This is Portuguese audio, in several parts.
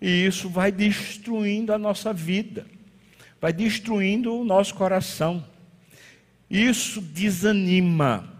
E isso vai destruindo a nossa vida, vai destruindo o nosso coração. Isso desanima.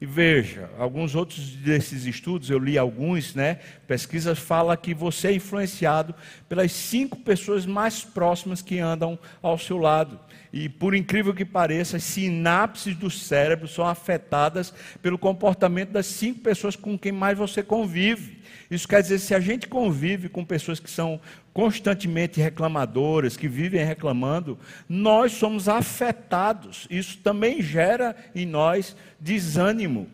E veja, alguns outros desses estudos, eu li alguns, né? Pesquisas falam que você é influenciado pelas cinco pessoas mais próximas que andam ao seu lado. E por incrível que pareça, as sinapses do cérebro são afetadas pelo comportamento das cinco pessoas com quem mais você convive. Isso quer dizer, se a gente convive com pessoas que são constantemente reclamadoras, que vivem reclamando, nós somos afetados. Isso também gera em nós desânimo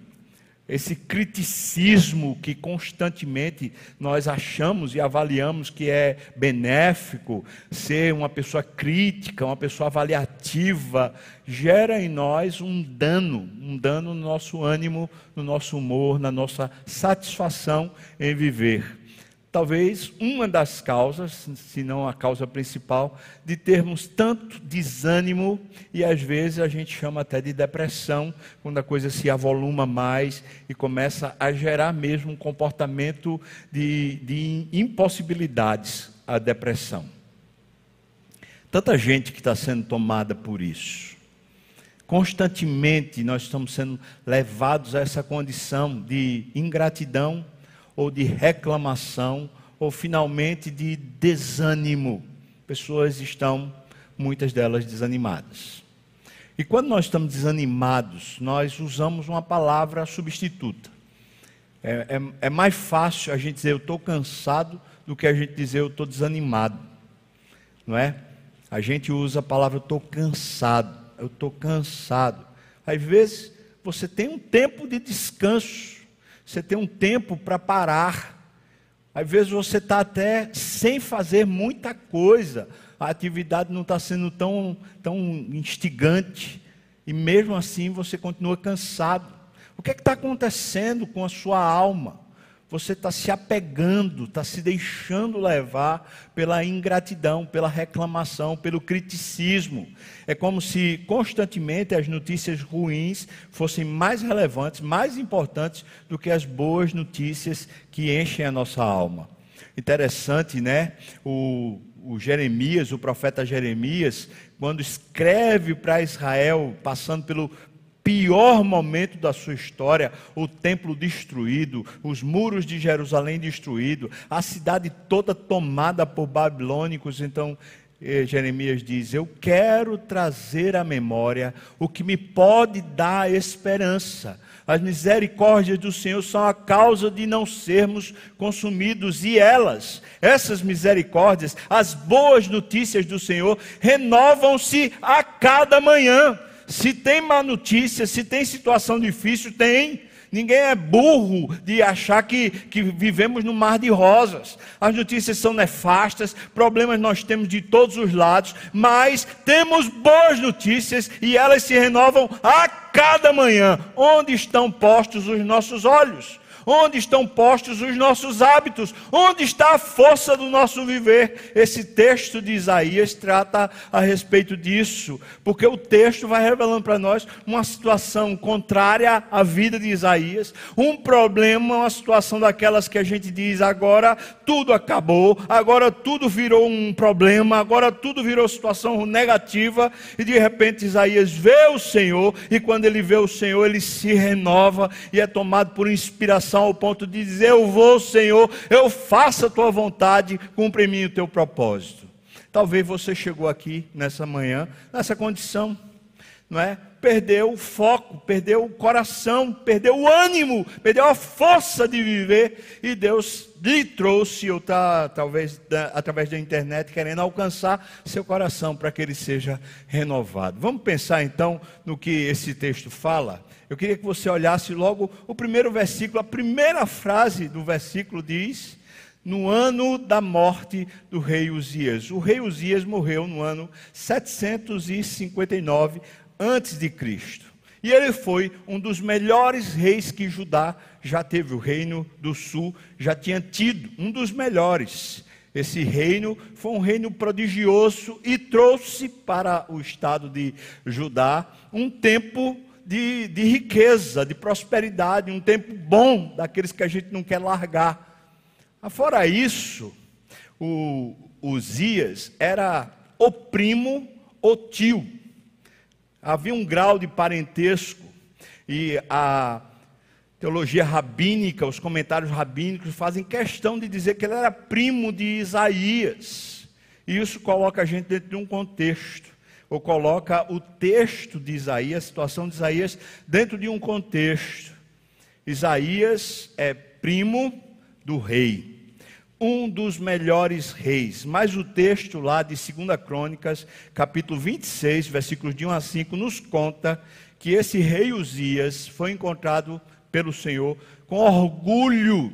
esse criticismo que constantemente nós achamos e avaliamos que é benéfico, ser uma pessoa crítica, uma pessoa avaliativa, gera em nós um dano, um dano no nosso ânimo, no nosso humor, na nossa satisfação em viver talvez uma das causas, se não a causa principal, de termos tanto desânimo e às vezes a gente chama até de depressão, quando a coisa se avoluma mais e começa a gerar mesmo um comportamento de, de impossibilidades a depressão. Tanta gente que está sendo tomada por isso. Constantemente nós estamos sendo levados a essa condição de ingratidão ou de reclamação, ou finalmente de desânimo. Pessoas estão, muitas delas, desanimadas. E quando nós estamos desanimados, nós usamos uma palavra substituta. É, é, é mais fácil a gente dizer eu estou cansado do que a gente dizer eu estou desanimado. Não é? A gente usa a palavra eu estou cansado, eu estou cansado. Às vezes você tem um tempo de descanso você tem um tempo para parar. Às vezes você está até sem fazer muita coisa, a atividade não está sendo tão, tão instigante, e mesmo assim você continua cansado. O que é está acontecendo com a sua alma? Você está se apegando, está se deixando levar pela ingratidão, pela reclamação, pelo criticismo. É como se constantemente as notícias ruins fossem mais relevantes, mais importantes do que as boas notícias que enchem a nossa alma. Interessante, né? O, o Jeremias, o profeta Jeremias, quando escreve para Israel, passando pelo pior momento da sua história, o templo destruído, os muros de Jerusalém destruídos, a cidade toda tomada por babilônicos. Então, eh, Jeremias diz: Eu quero trazer à memória o que me pode dar esperança. As misericórdias do Senhor são a causa de não sermos consumidos, e elas, essas misericórdias, as boas notícias do Senhor, renovam-se a cada manhã. Se tem má notícia, se tem situação difícil, tem. Ninguém é burro de achar que, que vivemos no mar de rosas. As notícias são nefastas, problemas nós temos de todos os lados, mas temos boas notícias e elas se renovam a cada manhã. Onde estão postos os nossos olhos? Onde estão postos os nossos hábitos? Onde está a força do nosso viver? Esse texto de Isaías trata a respeito disso, porque o texto vai revelando para nós uma situação contrária à vida de Isaías, um problema, uma situação daquelas que a gente diz agora tudo acabou, agora tudo virou um problema, agora tudo virou situação negativa, e de repente Isaías vê o Senhor, e quando ele vê o Senhor, ele se renova e é tomado por inspiração ao ponto de dizer: Eu vou, Senhor, eu faço a tua vontade, cumpre em mim o teu propósito. Talvez você chegou aqui nessa manhã, nessa condição, não é? Perdeu o foco, perdeu o coração, perdeu o ânimo, perdeu a força de viver, e Deus lhe trouxe, ou está, talvez, da, através da internet, querendo alcançar seu coração para que ele seja renovado. Vamos pensar então no que esse texto fala? Eu queria que você olhasse logo o primeiro versículo, a primeira frase do versículo diz: no ano da morte do rei Uzias. O rei Uzias morreu no ano 759 antes de Cristo. E ele foi um dos melhores reis que Judá já teve. O reino do sul já tinha tido, um dos melhores. Esse reino foi um reino prodigioso e trouxe para o estado de Judá um tempo de, de riqueza, de prosperidade, um tempo bom daqueles que a gente não quer largar. Fora isso, o Uzias era o primo, o tio. Havia um grau de parentesco e a teologia rabínica, os comentários rabínicos fazem questão de dizer que ele era primo de Isaías. E isso coloca a gente dentro de um contexto, ou coloca o texto de Isaías, a situação de Isaías, dentro de um contexto. Isaías é primo do rei, um dos melhores reis. Mas o texto lá de 2 Crônicas, capítulo 26, versículos de 1 a 5, nos conta que esse rei Uzias foi encontrado pelo Senhor com orgulho.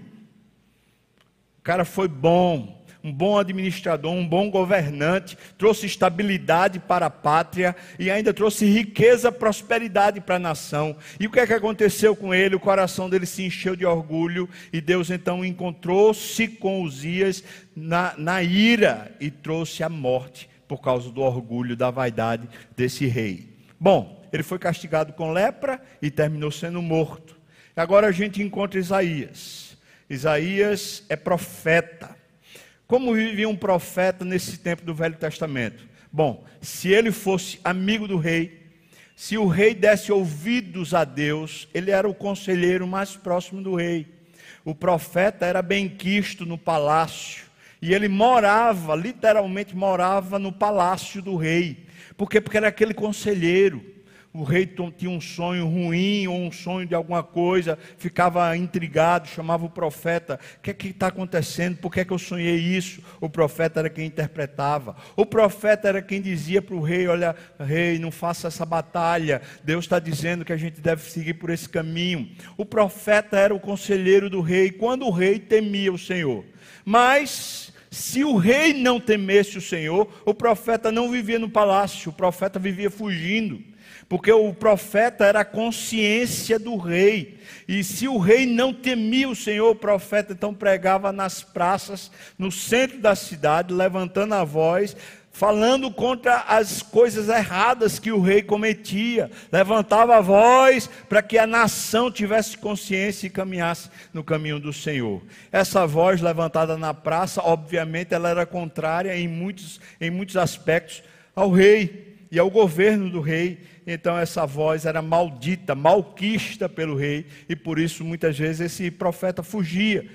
O cara foi bom, um bom administrador, um bom governante, trouxe estabilidade para a pátria e ainda trouxe riqueza, prosperidade para a nação. E o que é que aconteceu com ele? O coração dele se encheu de orgulho e Deus então encontrou-se com Uzias na, na ira e trouxe a morte por causa do orgulho, da vaidade desse rei. Bom, ele foi castigado com lepra e terminou sendo morto. Agora a gente encontra Isaías. Isaías é profeta. Como vivia um profeta nesse tempo do Velho Testamento? Bom, se ele fosse amigo do rei, se o rei desse ouvidos a Deus, ele era o conselheiro mais próximo do rei. O profeta era bem quisto no palácio. E ele morava, literalmente morava no palácio do rei. Por quê? Porque era aquele conselheiro o rei tinha um sonho ruim ou um sonho de alguma coisa, ficava intrigado, chamava o profeta: O que é que está acontecendo? Por que é que eu sonhei isso? O profeta era quem interpretava. O profeta era quem dizia para o rei: Olha, rei, não faça essa batalha. Deus está dizendo que a gente deve seguir por esse caminho. O profeta era o conselheiro do rei, quando o rei temia o Senhor. Mas se o rei não temesse o Senhor, o profeta não vivia no palácio, o profeta vivia fugindo porque o profeta era a consciência do rei. E se o rei não temia o Senhor, o profeta então pregava nas praças, no centro da cidade, levantando a voz, falando contra as coisas erradas que o rei cometia, levantava a voz para que a nação tivesse consciência e caminhasse no caminho do Senhor. Essa voz levantada na praça, obviamente, ela era contrária em muitos, em muitos aspectos ao rei e ao governo do rei então essa voz era maldita, malquista pelo rei, e por isso muitas vezes esse profeta fugia.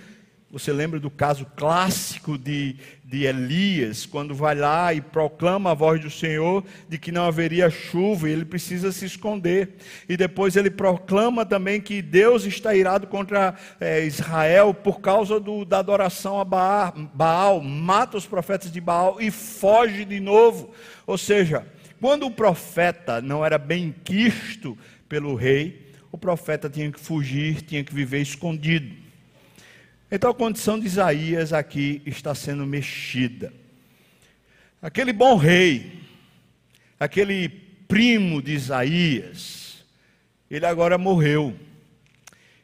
Você lembra do caso clássico de, de Elias, quando vai lá e proclama a voz do Senhor de que não haveria chuva e ele precisa se esconder. E depois ele proclama também que Deus está irado contra é, Israel por causa do, da adoração a Baal, Baal, mata os profetas de Baal e foge de novo. Ou seja, quando o profeta não era bem quisto pelo rei, o profeta tinha que fugir, tinha que viver escondido. Então a condição de Isaías aqui está sendo mexida. Aquele bom rei, aquele primo de Isaías, ele agora morreu.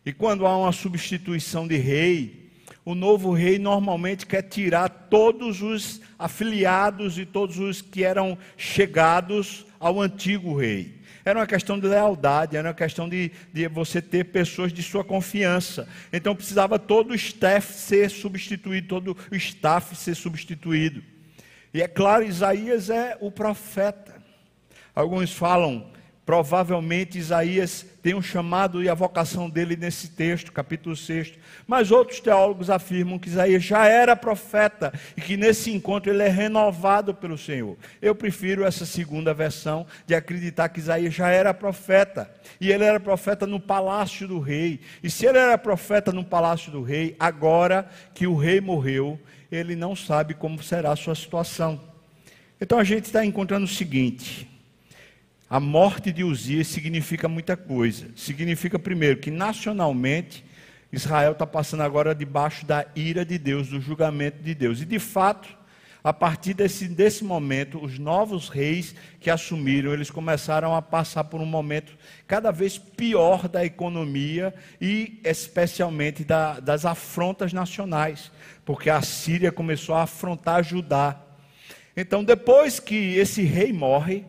E quando há uma substituição de rei, o novo rei normalmente quer tirar todos os afiliados e todos os que eram chegados ao antigo rei. Era uma questão de lealdade, era uma questão de, de você ter pessoas de sua confiança. Então precisava todo o staff ser substituído, todo o staff ser substituído. E é claro, Isaías é o profeta. Alguns falam Provavelmente Isaías tem um chamado e a vocação dele nesse texto, capítulo 6. Mas outros teólogos afirmam que Isaías já era profeta e que nesse encontro ele é renovado pelo Senhor. Eu prefiro essa segunda versão de acreditar que Isaías já era profeta. E ele era profeta no palácio do rei. E se ele era profeta no palácio do rei, agora que o rei morreu, ele não sabe como será a sua situação. Então a gente está encontrando o seguinte a morte de Uzias significa muita coisa. Significa, primeiro, que nacionalmente Israel está passando agora debaixo da ira de Deus, do julgamento de Deus. E de fato, a partir desse, desse momento, os novos reis que assumiram, eles começaram a passar por um momento cada vez pior da economia e especialmente da, das afrontas nacionais, porque a Síria começou a afrontar Judá. Então, depois que esse rei morre,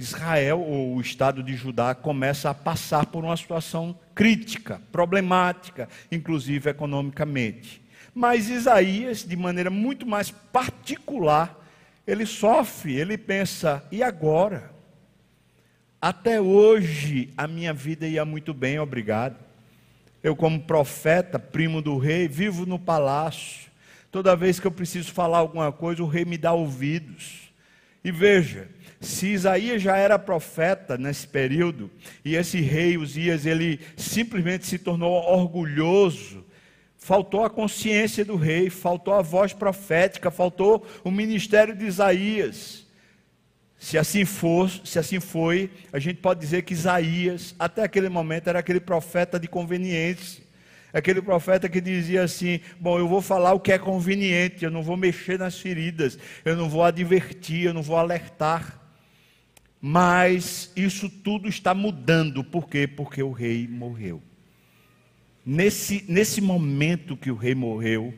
Israel, ou o estado de Judá, começa a passar por uma situação crítica, problemática, inclusive economicamente. Mas Isaías, de maneira muito mais particular, ele sofre, ele pensa: e agora? Até hoje a minha vida ia muito bem, obrigado. Eu, como profeta, primo do rei, vivo no palácio. Toda vez que eu preciso falar alguma coisa, o rei me dá ouvidos. E veja, se Isaías já era profeta nesse período, e esse rei Uzias, ele simplesmente se tornou orgulhoso, faltou a consciência do rei, faltou a voz profética, faltou o ministério de Isaías. Se assim for, se assim foi, a gente pode dizer que Isaías, até aquele momento, era aquele profeta de conveniência. Aquele profeta que dizia assim: Bom, eu vou falar o que é conveniente, eu não vou mexer nas feridas, eu não vou advertir, eu não vou alertar. Mas isso tudo está mudando, por quê? Porque o rei morreu. Nesse, nesse momento que o rei morreu,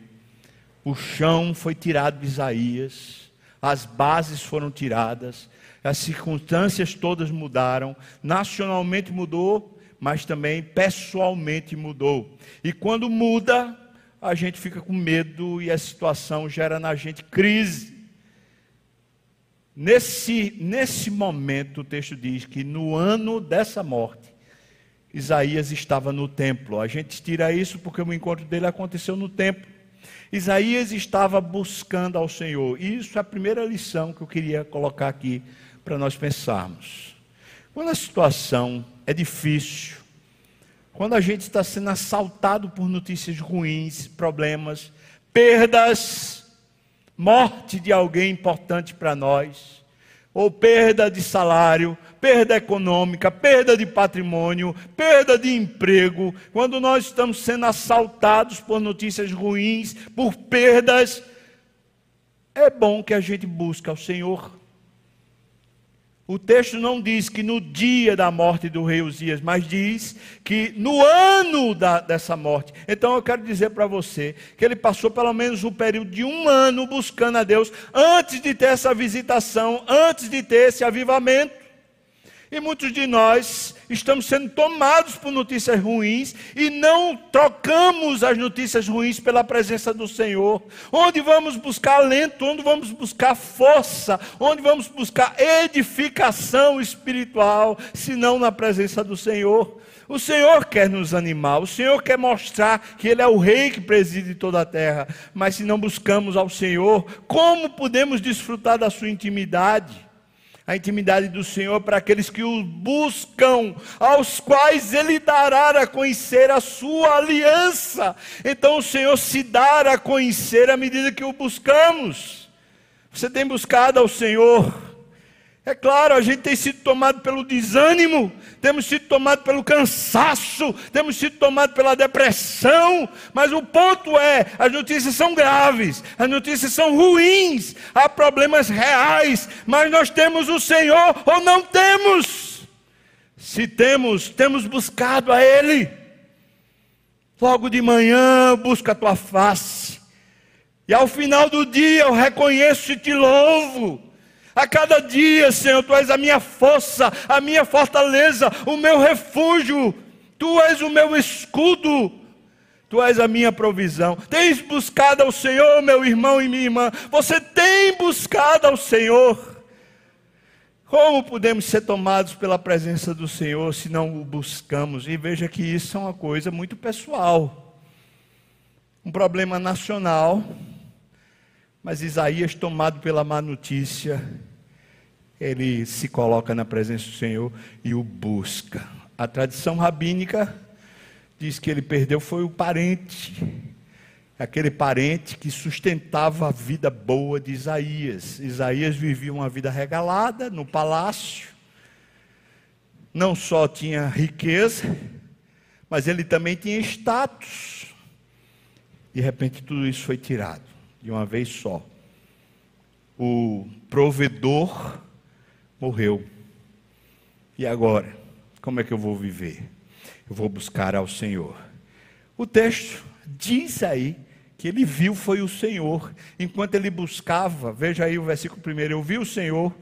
o chão foi tirado de Isaías, as bases foram tiradas, as circunstâncias todas mudaram, nacionalmente mudou, mas também pessoalmente mudou. E quando muda, a gente fica com medo e a situação gera na gente crise. Nesse, nesse momento, o texto diz que no ano dessa morte, Isaías estava no templo. A gente tira isso porque o encontro dele aconteceu no templo. Isaías estava buscando ao Senhor. E isso é a primeira lição que eu queria colocar aqui para nós pensarmos. Quando a situação é difícil, quando a gente está sendo assaltado por notícias ruins, problemas, perdas, morte de alguém importante para nós, ou perda de salário, perda econômica, perda de patrimônio, perda de emprego, quando nós estamos sendo assaltados por notícias ruins, por perdas, é bom que a gente busque ao Senhor. O texto não diz que no dia da morte do rei Uzias, mas diz que no ano da, dessa morte. Então eu quero dizer para você que ele passou pelo menos um período de um ano buscando a Deus antes de ter essa visitação, antes de ter esse avivamento. E muitos de nós estamos sendo tomados por notícias ruins e não trocamos as notícias ruins pela presença do Senhor. Onde vamos buscar alento, onde vamos buscar força, onde vamos buscar edificação espiritual, se não na presença do Senhor. O Senhor quer nos animar, o Senhor quer mostrar que Ele é o Rei que preside toda a terra. Mas se não buscamos ao Senhor, como podemos desfrutar da Sua intimidade? A intimidade do Senhor para aqueles que o buscam, aos quais Ele dará a conhecer a sua aliança. Então o Senhor se dará a conhecer à medida que o buscamos. Você tem buscado ao Senhor é claro, a gente tem sido tomado pelo desânimo, temos sido tomado pelo cansaço, temos sido tomado pela depressão, mas o ponto é: as notícias são graves, as notícias são ruins, há problemas reais, mas nós temos o Senhor ou não temos? Se temos, temos buscado a Ele. Logo de manhã, busca a tua face, e ao final do dia eu reconheço e te louvo a cada dia, Senhor, tu és a minha força, a minha fortaleza, o meu refúgio, tu és o meu escudo, tu és a minha provisão. Tens buscado ao Senhor, meu irmão e minha irmã, você tem buscado ao Senhor. Como podemos ser tomados pela presença do Senhor se não o buscamos? E veja que isso é uma coisa muito pessoal, um problema nacional mas Isaías, tomado pela má notícia, ele se coloca na presença do Senhor e o busca. A tradição rabínica diz que ele perdeu foi o parente, aquele parente que sustentava a vida boa de Isaías. Isaías vivia uma vida regalada no palácio, não só tinha riqueza, mas ele também tinha status. De repente tudo isso foi tirado de uma vez só. O provedor morreu. E agora? Como é que eu vou viver? Eu vou buscar ao Senhor. O texto diz aí que ele viu foi o Senhor. Enquanto ele buscava, veja aí o versículo primeiro, eu vi o Senhor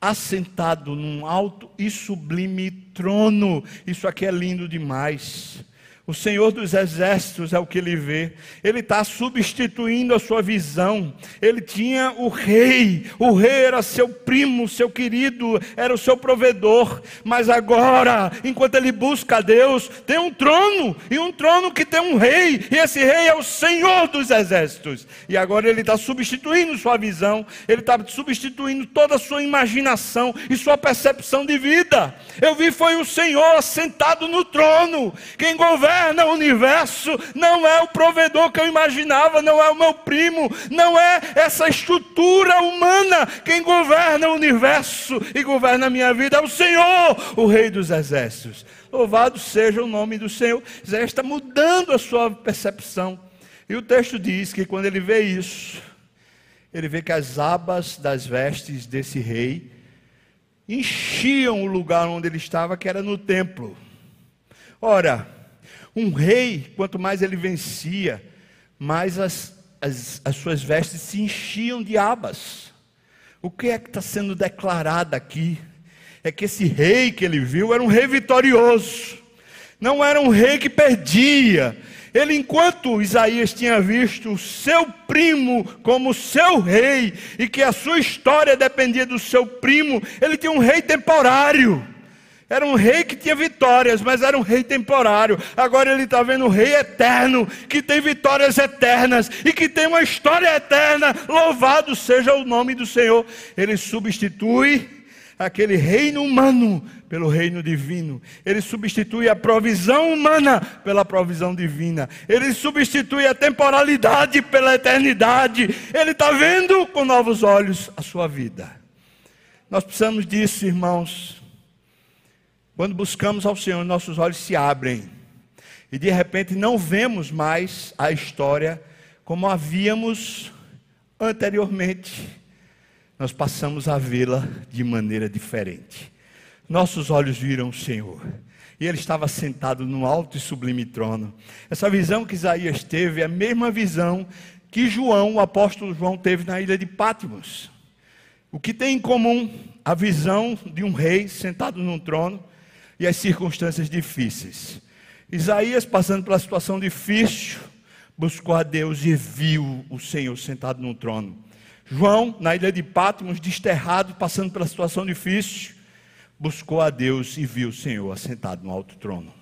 assentado num alto e sublime trono. Isso aqui é lindo demais. O Senhor dos Exércitos é o que ele vê. Ele está substituindo a sua visão. Ele tinha o rei. O rei era seu primo, seu querido, era o seu provedor. Mas agora, enquanto ele busca a Deus, tem um trono. E um trono que tem um rei. E esse rei é o Senhor dos Exércitos. E agora ele está substituindo sua visão. Ele está substituindo toda a sua imaginação e sua percepção de vida. Eu vi foi o Senhor sentado no trono. Quem governa governa o universo não é o provedor que eu imaginava, não é o meu primo, não é essa estrutura humana. Quem governa o universo e governa a minha vida é o Senhor, o Rei dos Exércitos. Louvado seja o nome do Senhor. Zé está mudando a sua percepção. E o texto diz que quando ele vê isso, ele vê que as abas das vestes desse rei enchiam o lugar onde ele estava, que era no templo. Ora, um rei, quanto mais ele vencia, mais as, as, as suas vestes se enchiam de abas. O que é que está sendo declarado aqui? É que esse rei que ele viu era um rei vitorioso, não era um rei que perdia. Ele, enquanto Isaías tinha visto o seu primo como seu rei, e que a sua história dependia do seu primo, ele tinha um rei temporário. Era um rei que tinha vitórias, mas era um rei temporário. Agora ele está vendo um rei eterno, que tem vitórias eternas e que tem uma história eterna. Louvado seja o nome do Senhor. Ele substitui aquele reino humano pelo reino divino. Ele substitui a provisão humana pela provisão divina. Ele substitui a temporalidade pela eternidade. Ele está vendo com novos olhos a sua vida. Nós precisamos disso, irmãos. Quando buscamos ao Senhor, nossos olhos se abrem e de repente não vemos mais a história como havíamos anteriormente. Nós passamos a vê-la de maneira diferente. Nossos olhos viram o Senhor. E ele estava sentado no alto e sublime trono. Essa visão que Isaías teve é a mesma visão que João, o apóstolo João, teve na ilha de Pátimos. O que tem em comum a visão de um rei sentado num trono e as circunstâncias difíceis. Isaías, passando pela situação difícil, buscou a Deus e viu o Senhor sentado no trono. João, na ilha de Patmos, desterrado, passando pela situação difícil, buscou a Deus e viu o Senhor assentado no alto trono.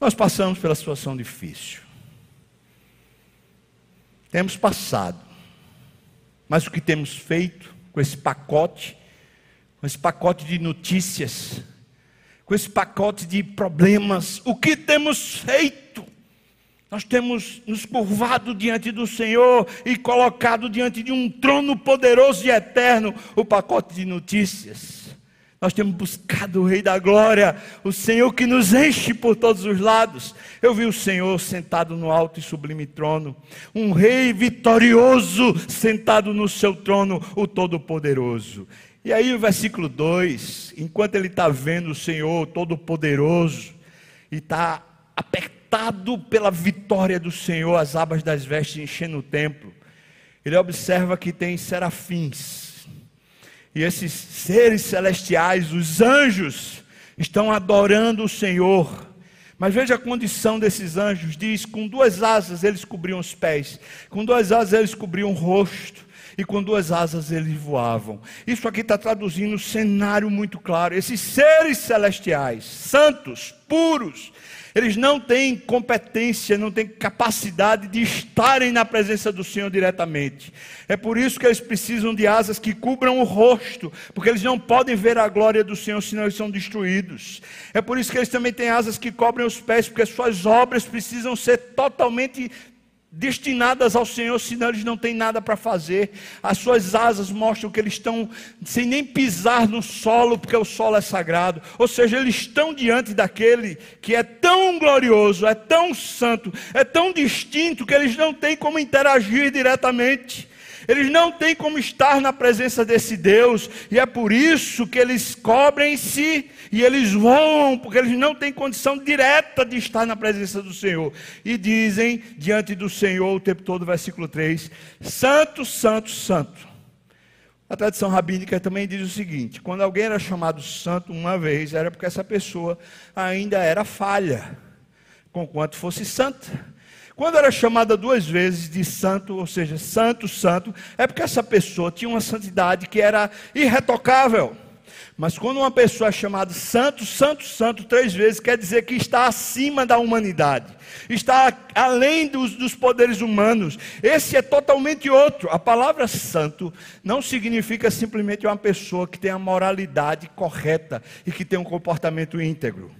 Nós passamos pela situação difícil. Temos passado. Mas o que temos feito com esse pacote, com esse pacote de notícias, com esse pacote de problemas, o que temos feito? Nós temos nos curvado diante do Senhor e colocado diante de um trono poderoso e eterno o pacote de notícias. Nós temos buscado o Rei da Glória, o Senhor que nos enche por todos os lados. Eu vi o Senhor sentado no alto e sublime trono, um Rei vitorioso sentado no seu trono, o Todo-Poderoso. E aí o versículo 2, enquanto ele está vendo o Senhor Todo-Poderoso, e está apertado pela vitória do Senhor, as abas das vestes enchendo o templo, ele observa que tem serafins, e esses seres celestiais, os anjos, estão adorando o Senhor. Mas veja a condição desses anjos: diz, com duas asas eles cobriam os pés, com duas asas eles cobriam o rosto, e com duas asas eles voavam. Isso aqui está traduzindo um cenário muito claro. Esses seres celestiais, santos, puros, eles não têm competência, não têm capacidade de estarem na presença do Senhor diretamente. É por isso que eles precisam de asas que cubram o rosto, porque eles não podem ver a glória do Senhor, senão eles são destruídos. É por isso que eles também têm asas que cobrem os pés, porque suas obras precisam ser totalmente destinadas ao Senhor, senão eles não têm nada para fazer. As suas asas mostram que eles estão sem nem pisar no solo, porque o solo é sagrado. Ou seja, eles estão diante daquele que é tão glorioso, é tão santo, é tão distinto que eles não têm como interagir diretamente. Eles não têm como estar na presença desse Deus, e é por isso que eles cobrem-se e eles voam, porque eles não têm condição direta de estar na presença do Senhor. E dizem diante do Senhor o tempo todo, versículo 3: Santo, Santo, Santo. A tradição rabínica também diz o seguinte: quando alguém era chamado santo uma vez, era porque essa pessoa ainda era falha. conquanto fosse santa. Quando era chamada duas vezes de santo, ou seja, santo, santo, é porque essa pessoa tinha uma santidade que era irretocável. Mas quando uma pessoa é chamada santo, santo, santo três vezes, quer dizer que está acima da humanidade, está além dos, dos, poderes humanos. Esse é totalmente outro. A palavra santo não significa simplesmente uma pessoa que tem a moralidade correta e que tem um comportamento íntegro.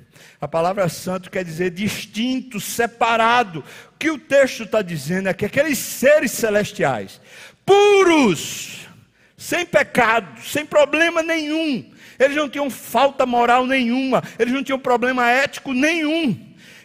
A palavra santo quer dizer distinto, separado. O que o texto está dizendo é que aqueles seres celestiais, puros, sem pecado, sem problema nenhum, eles não tinham falta moral nenhuma, eles não tinham problema ético nenhum.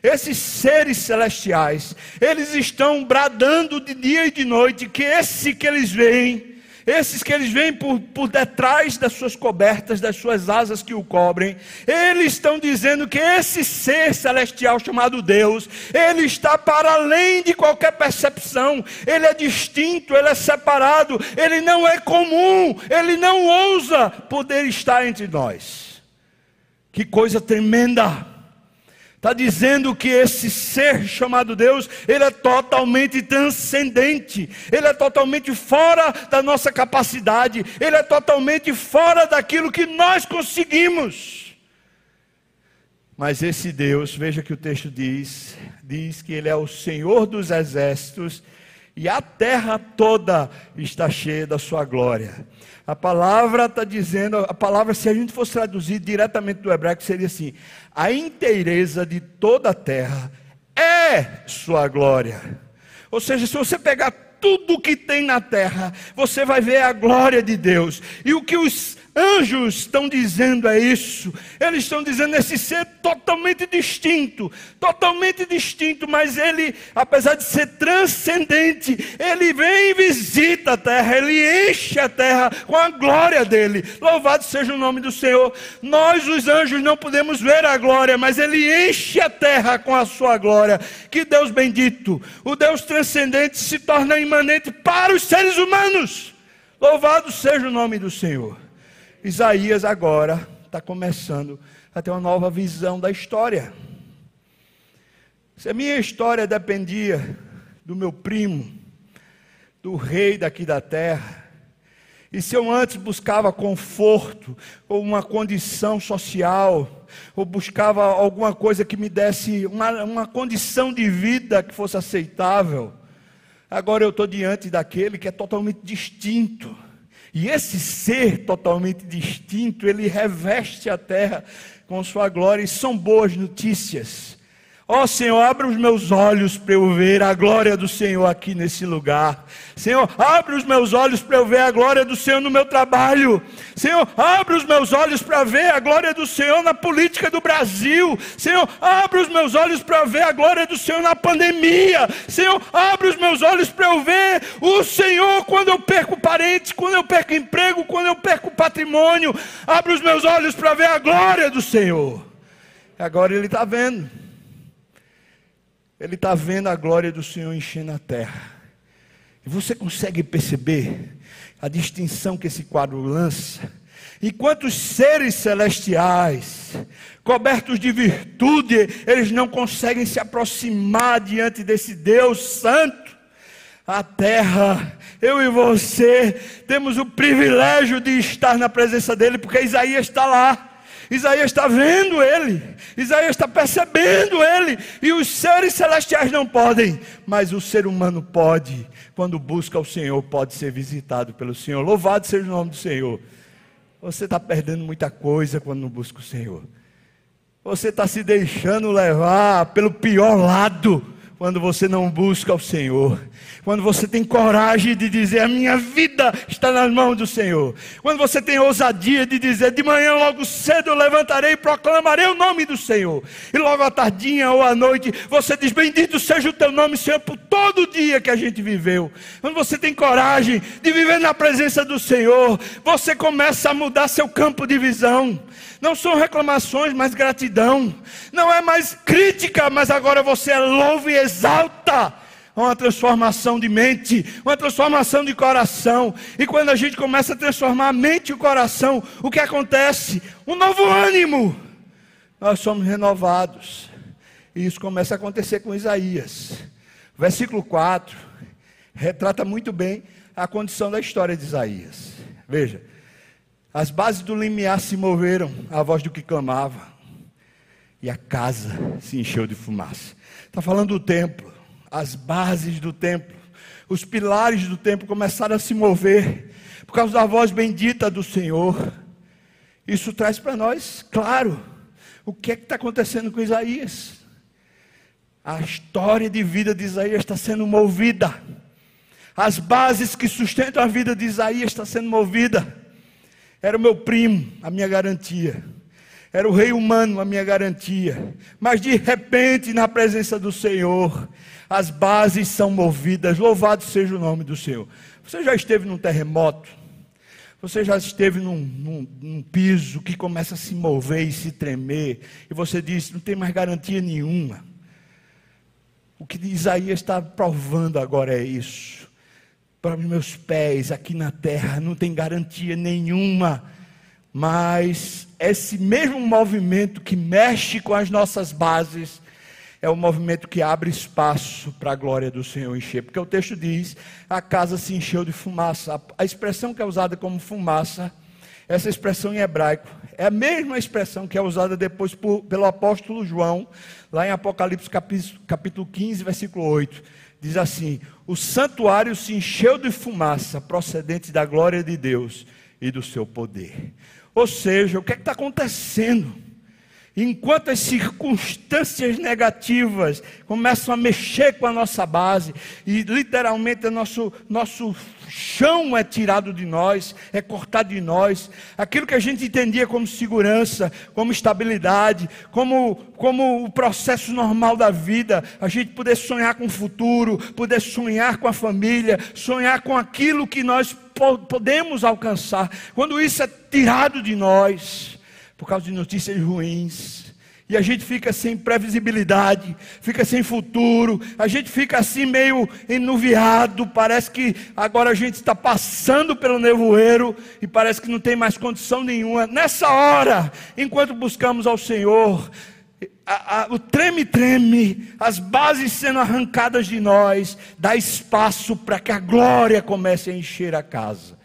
Esses seres celestiais, eles estão bradando de dia e de noite que esse que eles veem esses que eles vêm por, por detrás das suas cobertas, das suas asas que o cobrem, eles estão dizendo que esse ser celestial chamado Deus, ele está para além de qualquer percepção, ele é distinto, ele é separado, ele não é comum, ele não ousa poder estar entre nós. Que coisa tremenda! Está dizendo que esse ser chamado Deus, ele é totalmente transcendente, ele é totalmente fora da nossa capacidade, ele é totalmente fora daquilo que nós conseguimos. Mas esse Deus, veja que o texto diz, diz que ele é o Senhor dos exércitos e a terra toda está cheia da sua glória. A palavra está dizendo, a palavra, se a gente fosse traduzir diretamente do hebraico, seria assim: a inteireza de toda a terra é sua glória. Ou seja, se você pegar tudo que tem na terra, você vai ver a glória de Deus. E o que os anjos estão dizendo é isso. Eles estão dizendo esse ser totalmente distinto, totalmente distinto, mas ele, apesar de ser transcendente, ele vem e visita a terra, ele enche a terra com a glória dele. Louvado seja o nome do Senhor. Nós, os anjos, não podemos ver a glória, mas ele enche a terra com a sua glória. Que Deus bendito, o Deus transcendente se torna imanente para os seres humanos. Louvado seja o nome do Senhor. Isaías agora está começando a ter uma nova visão da história. Se a minha história dependia do meu primo, do rei daqui da terra, e se eu antes buscava conforto, ou uma condição social, ou buscava alguma coisa que me desse uma, uma condição de vida que fosse aceitável, agora eu estou diante daquele que é totalmente distinto e esse ser totalmente distinto, ele reveste a terra com sua glória, e são boas notícias. Ó oh, Senhor, abre os meus olhos para eu ver a glória do Senhor aqui nesse lugar. Senhor, abre os meus olhos para eu ver a glória do Senhor no meu trabalho. Senhor, abre os meus olhos para ver a glória do Senhor na política do Brasil. Senhor, abre os meus olhos para ver a glória do Senhor na pandemia. Senhor, abre os meus olhos para eu ver o Senhor quando eu perco parentes, quando eu perco emprego, quando eu perco patrimônio. Abre os meus olhos para ver a glória do Senhor. Agora ele está vendo. Ele está vendo a glória do Senhor enchendo a terra. E você consegue perceber a distinção que esse quadro lança? Enquanto os seres celestiais, cobertos de virtude, eles não conseguem se aproximar diante desse Deus Santo, a terra, eu e você, temos o privilégio de estar na presença dEle, porque Isaías está lá. Isaías está vendo ele, Isaías está percebendo ele, e os seres celestiais não podem, mas o ser humano pode, quando busca o Senhor, pode ser visitado pelo Senhor. Louvado seja o nome do Senhor. Você está perdendo muita coisa quando não busca o Senhor, você está se deixando levar pelo pior lado quando você não busca o Senhor, quando você tem coragem de dizer: A minha vida está nas mãos do Senhor, quando você tem ousadia de dizer: De manhã logo cedo eu levantarei e proclamarei o nome do Senhor, e logo à tardinha ou à noite você diz: Bendito seja o teu nome, Senhor, por todo o dia que a gente viveu. Quando você tem coragem de viver na presença do Senhor, você começa a mudar seu campo de visão. Não são reclamações, mas gratidão. Não é mais crítica, mas agora você louva e exalta. Uma transformação de mente, uma transformação de coração. E quando a gente começa a transformar a mente e o coração, o que acontece? Um novo ânimo. Nós somos renovados. E isso começa a acontecer com Isaías. Versículo 4 retrata muito bem a condição da história de Isaías. Veja, as bases do limiar se moveram à voz do que clamava, e a casa se encheu de fumaça. Está falando do templo, as bases do templo, os pilares do templo começaram a se mover por causa da voz bendita do Senhor. Isso traz para nós, claro, o que é que está acontecendo com Isaías. A história de vida de Isaías está sendo movida. As bases que sustentam a vida de Isaías estão sendo movidas. Era o meu primo, a minha garantia. Era o rei humano, a minha garantia. Mas de repente, na presença do Senhor, as bases são movidas. Louvado seja o nome do Senhor. Você já esteve num terremoto? Você já esteve num, num, num, piso que começa a se mover e se tremer, e você diz: não tem mais garantia nenhuma. O que Isaías está provando agora é isso. Para os meus pés aqui na terra não tem garantia nenhuma, mas esse mesmo movimento que mexe com as nossas bases, é o movimento que abre espaço para a glória do Senhor encher. Porque o texto diz: a casa se encheu de fumaça. A expressão que é usada como fumaça, essa expressão em hebraico, é a mesma expressão que é usada depois por, pelo apóstolo João, lá em Apocalipse capítulo 15, versículo 8. Diz assim: O santuário se encheu de fumaça procedente da glória de Deus e do seu poder. Ou seja, o que é está acontecendo? Enquanto as circunstâncias negativas começam a mexer com a nossa base, e literalmente o nosso, nosso chão é tirado de nós, é cortado de nós, aquilo que a gente entendia como segurança, como estabilidade, como, como o processo normal da vida, a gente poder sonhar com o futuro, poder sonhar com a família, sonhar com aquilo que nós podemos alcançar, quando isso é tirado de nós, por causa de notícias ruins. E a gente fica sem previsibilidade, fica sem futuro, a gente fica assim meio enuviado, parece que agora a gente está passando pelo nevoeiro e parece que não tem mais condição nenhuma. Nessa hora, enquanto buscamos ao Senhor, a, a, o treme-treme, as bases sendo arrancadas de nós, dá espaço para que a glória comece a encher a casa.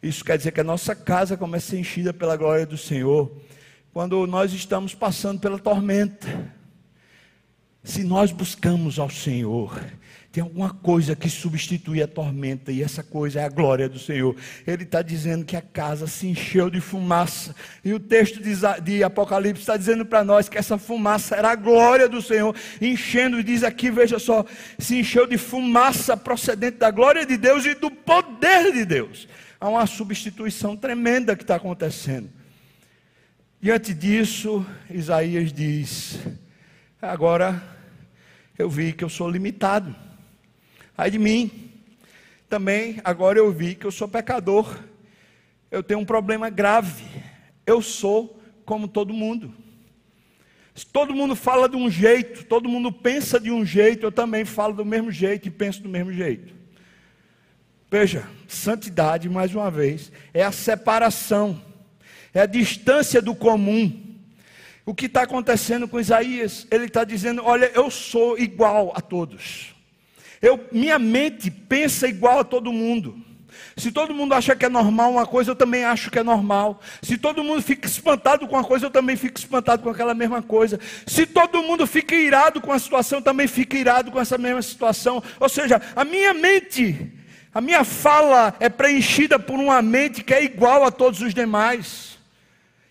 Isso quer dizer que a nossa casa começa a ser enchida pela glória do Senhor. Quando nós estamos passando pela tormenta, se nós buscamos ao Senhor, tem alguma coisa que substitui a tormenta, e essa coisa é a glória do Senhor. Ele está dizendo que a casa se encheu de fumaça, e o texto de, Apocalipse está dizendo para nós que essa fumaça era a glória do Senhor, enchendo, e diz aqui, veja só, se encheu de fumaça procedente da glória de Deus e do poder de Deus há uma substituição tremenda que está acontecendo. Diante disso, Isaías diz: agora eu vi que eu sou limitado. Ai de mim, também agora eu vi que eu sou pecador. Eu tenho um problema grave. Eu sou como todo mundo. Todo mundo fala de um jeito, todo mundo pensa de um jeito, eu também falo do mesmo jeito e penso do mesmo jeito. Veja, santidade, mais uma vez, é a separação, é a distância do comum. O que está acontecendo com Isaías? Ele está dizendo: Olha, eu sou igual a todos. Eu, minha mente pensa igual a todo mundo. Se todo mundo acha que é normal uma coisa, eu também acho que é normal. Se todo mundo fica espantado com uma coisa, eu também fico espantado com aquela mesma coisa. Se todo mundo fica irado com a situação, eu também fico irado com essa mesma situação. Ou seja, a minha mente a minha fala é preenchida por uma mente que é igual a todos os demais.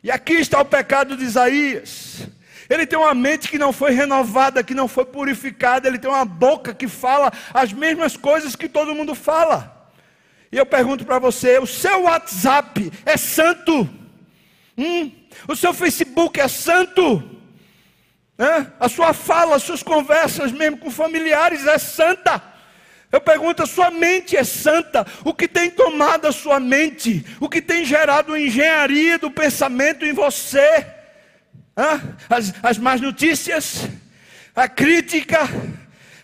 E aqui está o pecado de Isaías. Ele tem uma mente que não foi renovada, que não foi purificada. Ele tem uma boca que fala as mesmas coisas que todo mundo fala. E eu pergunto para você: o seu WhatsApp é santo? Hum? O seu Facebook é santo? Hã? A sua fala, as suas conversas mesmo com familiares é santa? Eu pergunto: a sua mente é santa? O que tem tomado a sua mente? O que tem gerado engenharia do pensamento em você? As, as más notícias, a crítica,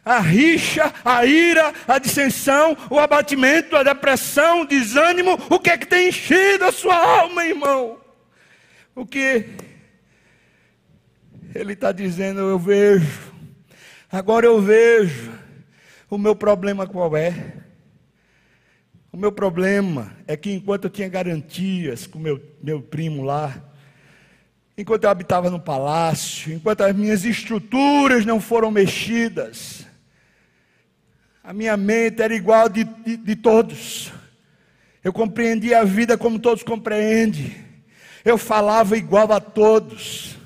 a rixa, a ira, a dissensão, o abatimento, a depressão, o desânimo. O que é que tem enchido a sua alma, irmão? O que Ele está dizendo: Eu vejo, agora eu vejo. O meu problema qual é? O meu problema é que enquanto eu tinha garantias com meu, meu primo lá, enquanto eu habitava no palácio, enquanto as minhas estruturas não foram mexidas, a minha mente era igual de, de, de todos. Eu compreendia a vida como todos compreendem. Eu falava igual a todos.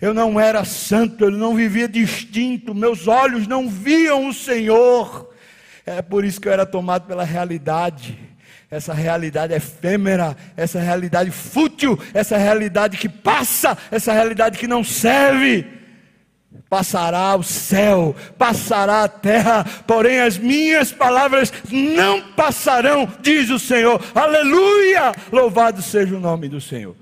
Eu não era santo, eu não vivia distinto, meus olhos não viam o Senhor. É por isso que eu era tomado pela realidade. Essa realidade efêmera, essa realidade fútil, essa realidade que passa, essa realidade que não serve. Passará o céu, passará a terra, porém as minhas palavras não passarão, diz o Senhor. Aleluia! Louvado seja o nome do Senhor.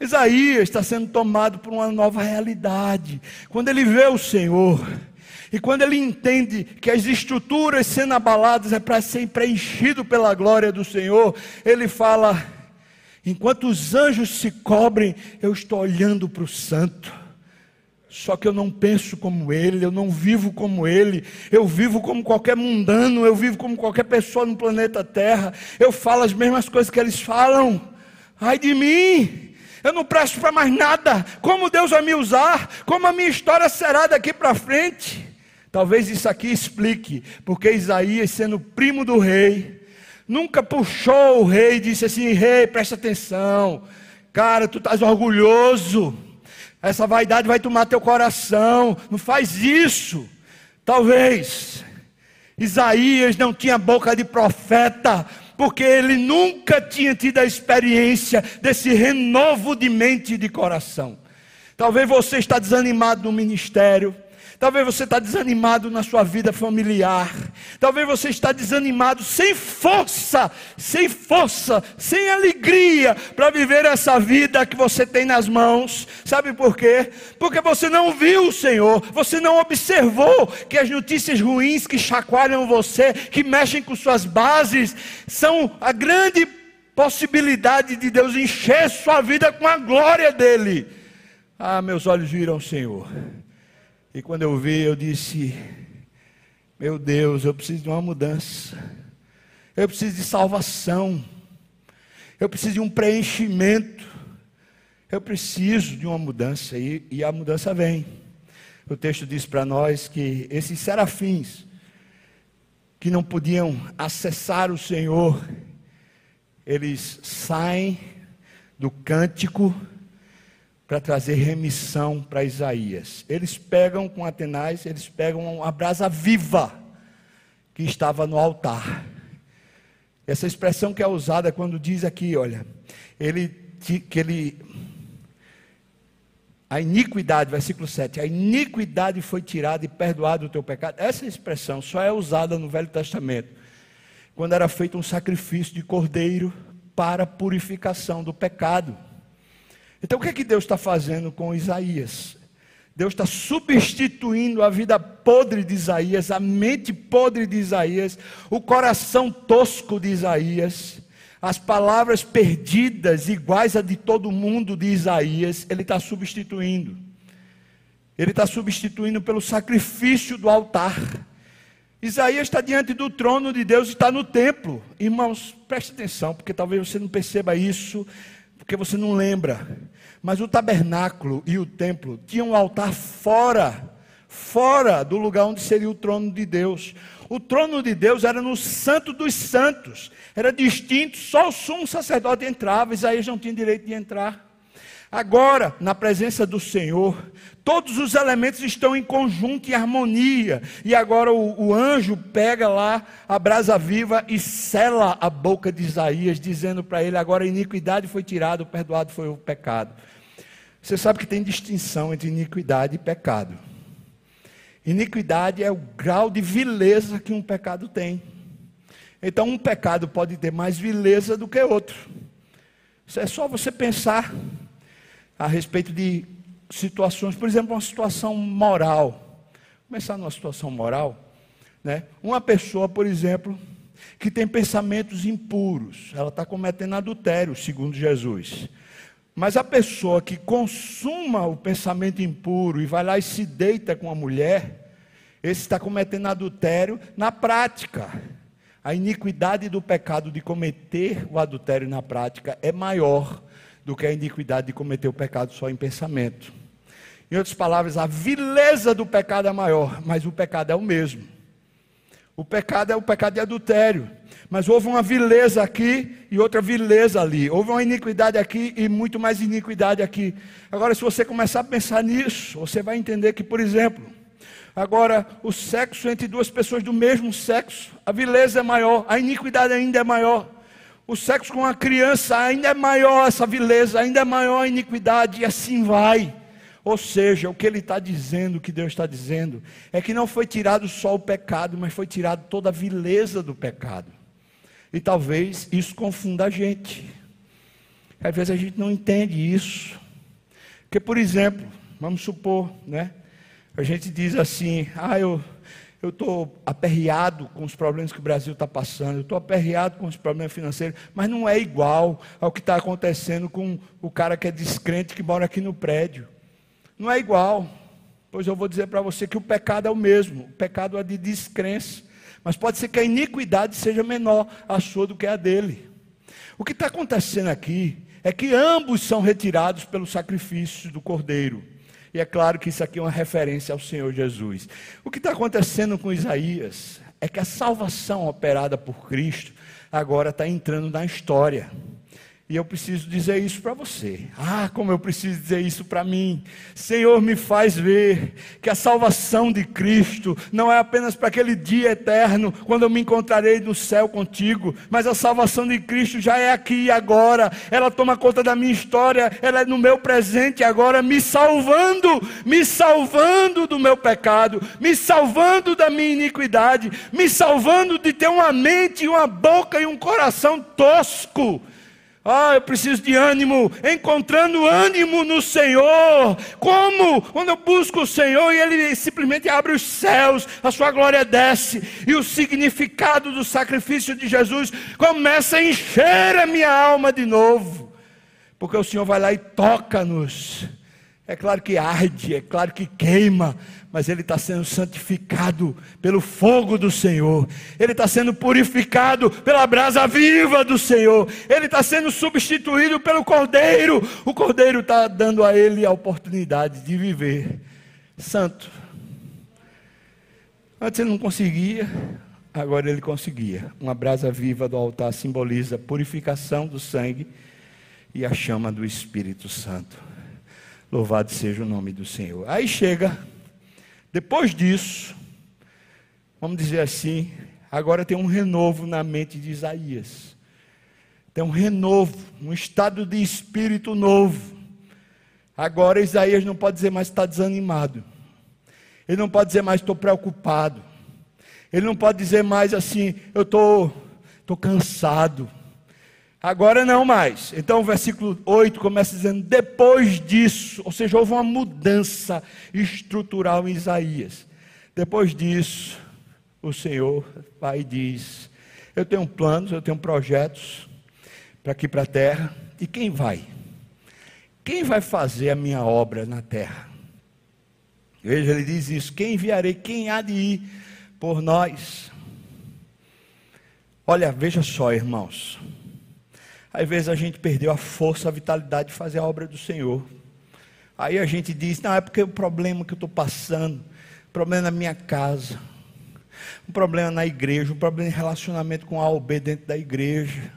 Isaías está sendo tomado por uma nova realidade. Quando ele vê o Senhor, e quando ele entende que as estruturas sendo abaladas é para ser preenchido pela glória do Senhor, ele fala: enquanto os anjos se cobrem, eu estou olhando para o santo. Só que eu não penso como ele, eu não vivo como ele, eu vivo como qualquer mundano, eu vivo como qualquer pessoa no planeta Terra, eu falo as mesmas coisas que eles falam. Ai de mim, eu não presto para mais nada. Como Deus vai me usar? Como a minha história será daqui para frente? Talvez isso aqui explique porque Isaías, sendo primo do rei, nunca puxou o rei e disse assim: Rei, presta atenção, cara, tu estás orgulhoso, essa vaidade vai tomar teu coração, não faz isso. Talvez Isaías não tinha boca de profeta, porque ele nunca tinha tido a experiência desse renovo de mente e de coração. Talvez você está desanimado no ministério, Talvez você está desanimado na sua vida familiar. Talvez você está desanimado, sem força, sem força, sem alegria para viver essa vida que você tem nas mãos. Sabe por quê? Porque você não viu o Senhor, você não observou que as notícias ruins que chacoalham você, que mexem com suas bases, são a grande possibilidade de Deus encher sua vida com a glória dele. Ah, meus olhos viram o Senhor. E quando eu vi, eu disse: Meu Deus, eu preciso de uma mudança. Eu preciso de salvação. Eu preciso de um preenchimento. Eu preciso de uma mudança. E, e a mudança vem. O texto diz para nós que esses serafins, que não podiam acessar o Senhor, eles saem do cântico para trazer remissão para Isaías. Eles pegam com Atenais, eles pegam a brasa viva que estava no altar. Essa expressão que é usada quando diz aqui, olha, ele que ele a iniquidade, versículo 7, a iniquidade foi tirada e perdoado o teu pecado. Essa expressão só é usada no Velho Testamento, quando era feito um sacrifício de cordeiro para purificação do pecado. Então o que é que Deus está fazendo com Isaías? Deus está substituindo a vida podre de Isaías, a mente podre de Isaías, o coração tosco de Isaías, as palavras perdidas, iguais a de todo mundo de Isaías, ele está substituindo. Ele está substituindo pelo sacrifício do altar. Isaías está diante do trono de Deus e está no templo. Irmãos, preste atenção, porque talvez você não perceba isso, porque você não lembra. Mas o tabernáculo e o templo tinham um altar fora, fora do lugar onde seria o trono de Deus. O trono de Deus era no Santo dos Santos, era distinto, só o sumo sacerdote entrava, Isaías não tinha direito de entrar. Agora, na presença do Senhor, todos os elementos estão em conjunto, em harmonia. E agora o, o, anjo pega lá a brasa viva e sela a boca de Isaías, dizendo para ele: agora a iniquidade foi tirada, o perdoado foi o pecado. Você sabe que tem distinção entre iniquidade e pecado. Iniquidade é o grau de vileza que um pecado tem. Então, um pecado pode ter mais vileza do que outro. Isso é só você pensar a respeito de situações, por exemplo, uma situação moral. Começar numa situação moral, né? Uma pessoa, por exemplo, que tem pensamentos impuros, ela está cometendo adultério, segundo Jesus. Mas a pessoa que consuma o pensamento impuro e vai lá e se deita com a mulher, esse está cometendo adultério na prática. A iniquidade do pecado de cometer o adultério na prática é maior do que a iniquidade de cometer o pecado só em pensamento. Em outras palavras, a vileza do pecado é maior, mas o pecado é o mesmo. O pecado é o pecado de adultério. Mas houve uma vileza aqui e outra vileza ali. Houve uma iniquidade aqui e muito mais iniquidade aqui. Agora, se você começar a pensar nisso, você vai entender que, por exemplo, agora o sexo entre duas pessoas do mesmo sexo, a vileza é maior, a iniquidade ainda é maior. O sexo com uma criança ainda é maior, essa vileza ainda é maior a iniquidade, e assim vai. Ou seja, o que ele está dizendo, o que Deus está dizendo, é que não foi tirado só o pecado, mas foi tirado toda a vileza do pecado. E talvez isso confunda a gente. Às vezes a gente não entende isso. Porque, por exemplo, vamos supor, né? A gente diz assim, ah, eu eu estou aperreado com os problemas que o Brasil está passando, eu estou aperreado com os problemas financeiros, mas não é igual ao que está acontecendo com o cara que é descrente que mora aqui no prédio. Não é igual. Pois eu vou dizer para você que o pecado é o mesmo. O pecado é de descrença. Mas pode ser que a iniquidade seja menor a sua do que a dele. O que está acontecendo aqui é que ambos são retirados pelo sacrifício do cordeiro. E é claro que isso aqui é uma referência ao Senhor Jesus. O que está acontecendo com Isaías é que a salvação operada por Cristo agora está entrando na história. E eu preciso dizer isso para você. Ah, como eu preciso dizer isso para mim. Senhor, me faz ver que a salvação de Cristo não é apenas para aquele dia eterno, quando eu me encontrarei no céu contigo, mas a salvação de Cristo já é aqui e agora. Ela toma conta da minha história, ela é no meu presente agora, me salvando, me salvando do meu pecado, me salvando da minha iniquidade, me salvando de ter uma mente, uma boca e um coração tosco ah, eu preciso de ânimo, encontrando ânimo no Senhor. Como? Quando eu busco o Senhor e Ele simplesmente abre os céus, a sua glória desce, e o significado do sacrifício de Jesus começa a encher a minha alma de novo, porque o Senhor vai lá e toca-nos. É claro que arde, é claro que queima, mas ele está sendo santificado pelo fogo do Senhor, ele está sendo purificado pela brasa viva do Senhor, ele está sendo substituído pelo Cordeiro, o Cordeiro está dando a ele a oportunidade de viver santo. Antes ele não conseguia, agora ele conseguia. Uma brasa viva do altar simboliza a purificação do sangue e a chama do Espírito Santo. Louvado seja o nome do Senhor. Aí chega depois disso, vamos dizer assim, agora tem um renovo na mente de Isaías. Tem um renovo, um estado de espírito novo. Agora Isaías não pode dizer mais está desanimado. Ele não pode dizer mais estou preocupado. Ele não pode dizer mais assim, eu estou tô, tô cansado. Agora não mais. Então o versículo 8 começa dizendo: depois disso, ou seja, houve uma mudança estrutural em Isaías. Depois disso, o Senhor vai e diz: Eu tenho planos, eu tenho projetos para aqui para a terra. E quem vai? Quem vai fazer a minha obra na terra? Veja, ele diz isso: Quem enviarei? Quem há de ir por nós? Olha, veja só, irmãos. Às vezes a gente perdeu a força, a vitalidade de fazer a obra do Senhor. Aí a gente diz: não, é porque o problema que eu estou passando, problema na minha casa, um problema na igreja, um problema em relacionamento com A ou B dentro da igreja.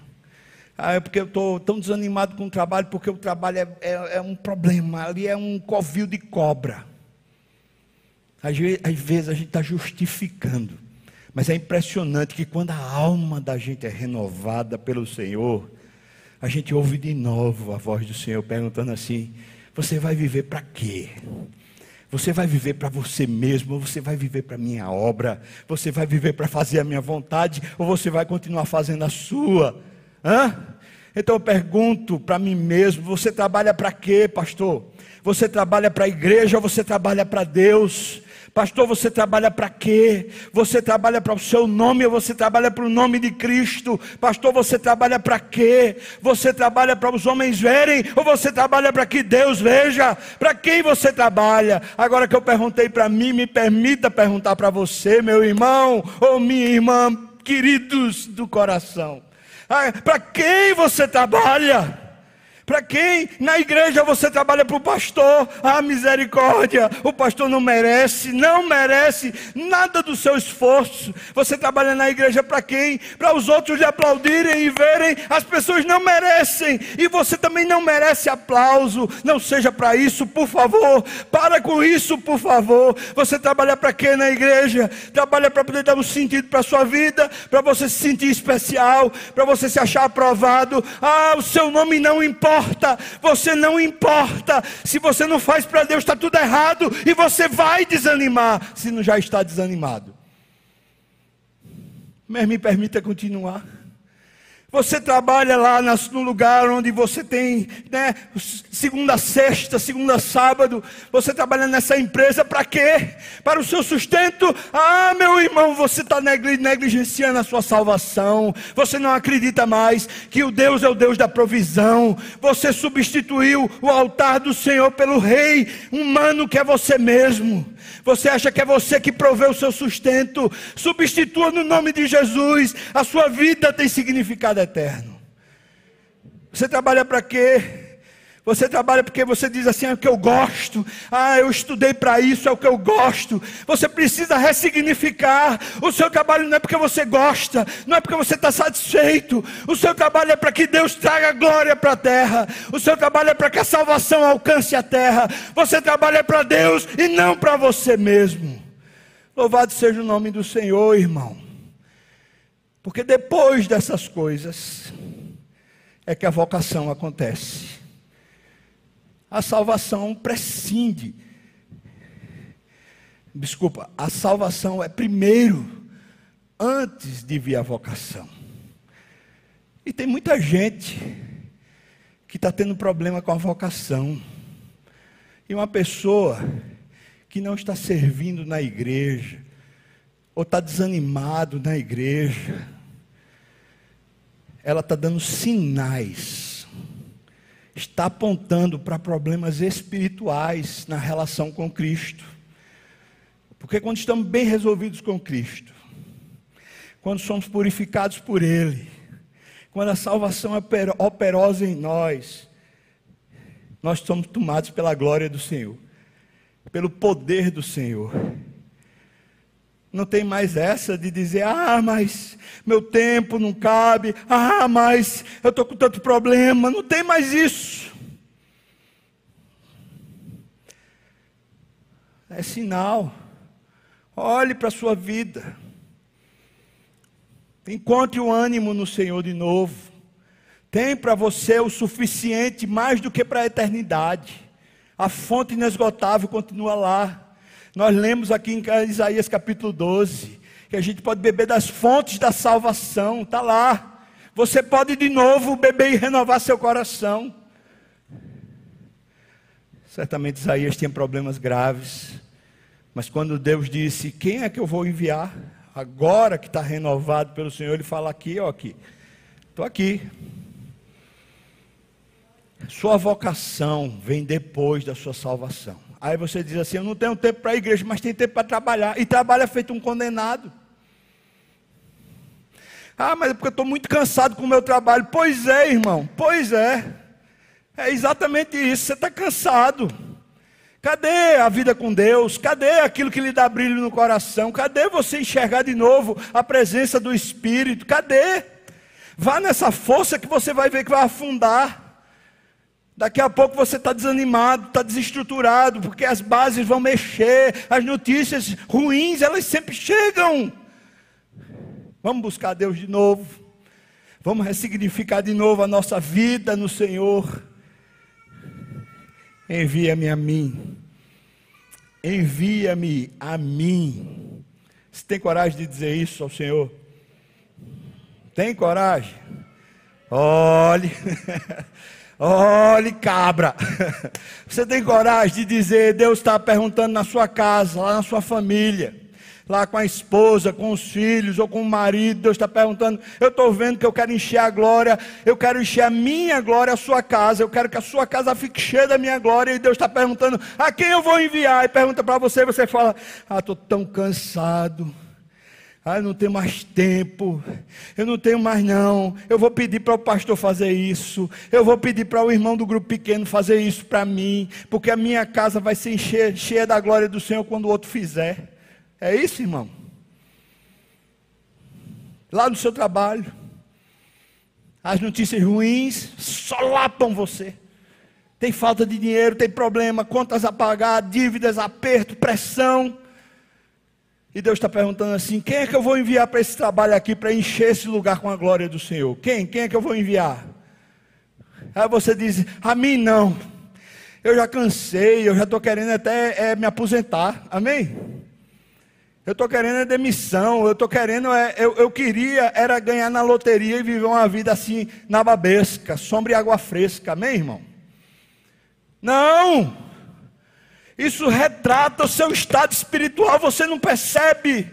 Ah, é porque eu estou tão desanimado com o trabalho, porque o trabalho é, é, é um problema, ali é um covil de cobra. Às às vezes a gente está justificando, mas é impressionante que quando a alma da gente é renovada pelo Senhor, a gente ouve de novo a voz do Senhor perguntando assim: Você vai viver para quê? Você vai viver para você mesmo, você vai viver para a minha obra, você vai viver para fazer a minha vontade, ou você vai continuar fazendo a sua? Hã? Então eu pergunto para mim mesmo: você trabalha para quê, pastor? Você trabalha para a igreja ou você trabalha para Deus? Pastor, você trabalha para quê? Você trabalha para o seu nome ou você trabalha para o nome de Cristo? Pastor, você trabalha para quê? Você trabalha para os homens verem ou você trabalha para que Deus veja? Para quem você trabalha? Agora que eu perguntei para mim, me permita perguntar para você, meu irmão ou minha irmã, queridos do coração. Ah, para quem você trabalha? Para quem? Na igreja você trabalha para o pastor. Ah, misericórdia. O pastor não merece, não merece nada do seu esforço. Você trabalha na igreja para quem? Para os outros lhe aplaudirem e verem. As pessoas não merecem. E você também não merece aplauso. Não seja para isso, por favor. Para com isso, por favor. Você trabalha para quê na igreja? Trabalha para poder dar um sentido para a sua vida, para você se sentir especial, para você se achar aprovado. Ah, o seu nome não importa importa, você não importa. Se você não faz para Deus, está tudo errado e você vai desanimar, se não já está desanimado. Mas me permita continuar. Você trabalha lá no lugar onde você tem, né, segunda sexta, segunda sábado, você trabalha nessa empresa para quê? Para o seu sustento? Ah, meu irmão, você está negligenciando a sua salvação. Você não acredita mais que o Deus é o Deus da provisão. Você substituiu o altar do Senhor pelo rei humano que é você mesmo. Você acha que é você que provê o seu sustento? Substitua no nome de Jesus. A sua vida tem significado eterno. Você trabalha para quê? Você trabalha porque você diz assim, é o que eu gosto. Ah, eu estudei para isso, é o que eu gosto. Você precisa ressignificar. O seu trabalho não é porque você gosta, não é porque você está satisfeito. O seu trabalho é para que Deus traga glória para a terra. O seu trabalho é para que a salvação alcance a terra. Você trabalha para Deus e não para você mesmo. Louvado seja o nome do Senhor, irmão. Porque depois dessas coisas é que a vocação acontece a salvação prescinde. Desculpa, a salvação é primeiro, antes de vir a vocação. E tem muita gente que está tendo problema com a vocação. E uma pessoa que não está servindo na igreja, ou está desanimado na igreja, ela está dando sinais está apontando para problemas espirituais na relação com Cristo. Porque quando estamos bem resolvidos com Cristo, quando somos purificados por Ele, quando a salvação é operosa em nós, nós somos tomados pela glória do Senhor, pelo poder do Senhor. Não tem mais essa de dizer, ah, mas meu tempo não cabe, ah, mas eu estou com tanto problema. Não tem mais isso. É sinal. Olhe para a sua vida. Encontre o ânimo no Senhor de novo. Tem para você o suficiente, mais do que para a eternidade. A fonte inesgotável continua lá. Nós lemos aqui em Isaías capítulo 12 que a gente pode beber das fontes da salvação, está lá. Você pode de novo beber e renovar seu coração. Certamente Isaías tinha problemas graves, mas quando Deus disse: Quem é que eu vou enviar? Agora que está renovado pelo Senhor, ele fala aqui, ó, aqui. Estou aqui. Sua vocação vem depois da sua salvação. Aí você diz assim: Eu não tenho tempo para a igreja, mas tem tempo para trabalhar. E trabalha feito um condenado. Ah, mas é porque eu estou muito cansado com o meu trabalho. Pois é, irmão, pois é. É exatamente isso. Você está cansado. Cadê a vida com Deus? Cadê aquilo que lhe dá brilho no coração? Cadê você enxergar de novo a presença do Espírito? Cadê? Vá nessa força que você vai ver que vai afundar. Daqui a pouco você está desanimado, está desestruturado, porque as bases vão mexer, as notícias ruins, elas sempre chegam. Vamos buscar Deus de novo. Vamos ressignificar de novo a nossa vida no Senhor. Envia-me a mim. Envia-me a mim. Você tem coragem de dizer isso ao Senhor? Tem coragem? Olhe. Olhe, cabra. Você tem coragem de dizer: Deus está perguntando na sua casa, lá na sua família, lá com a esposa, com os filhos ou com o marido. Deus está perguntando: Eu estou vendo que eu quero encher a glória, eu quero encher a minha glória, a sua casa. Eu quero que a sua casa fique cheia da minha glória. E Deus está perguntando: A quem eu vou enviar? E pergunta para você, você fala: Ah, estou tão cansado. Ah, eu não tenho mais tempo. Eu não tenho mais não. Eu vou pedir para o pastor fazer isso. Eu vou pedir para o irmão do grupo pequeno fazer isso para mim, porque a minha casa vai ser cheia, cheia da glória do Senhor quando o outro fizer. É isso, irmão? Lá no seu trabalho, as notícias ruins solapam você. Tem falta de dinheiro, tem problema, contas a pagar, dívidas, aperto, pressão. E Deus está perguntando assim: quem é que eu vou enviar para esse trabalho aqui para encher esse lugar com a glória do Senhor? Quem? Quem é que eu vou enviar? Aí você diz: a mim não. Eu já cansei, eu já estou querendo até é, me aposentar. Amém? Eu estou querendo é demissão, eu estou querendo, é, eu, eu queria era ganhar na loteria e viver uma vida assim, na babesca, sombra e água fresca. Amém, irmão? Não! Isso retrata o seu estado espiritual, você não percebe.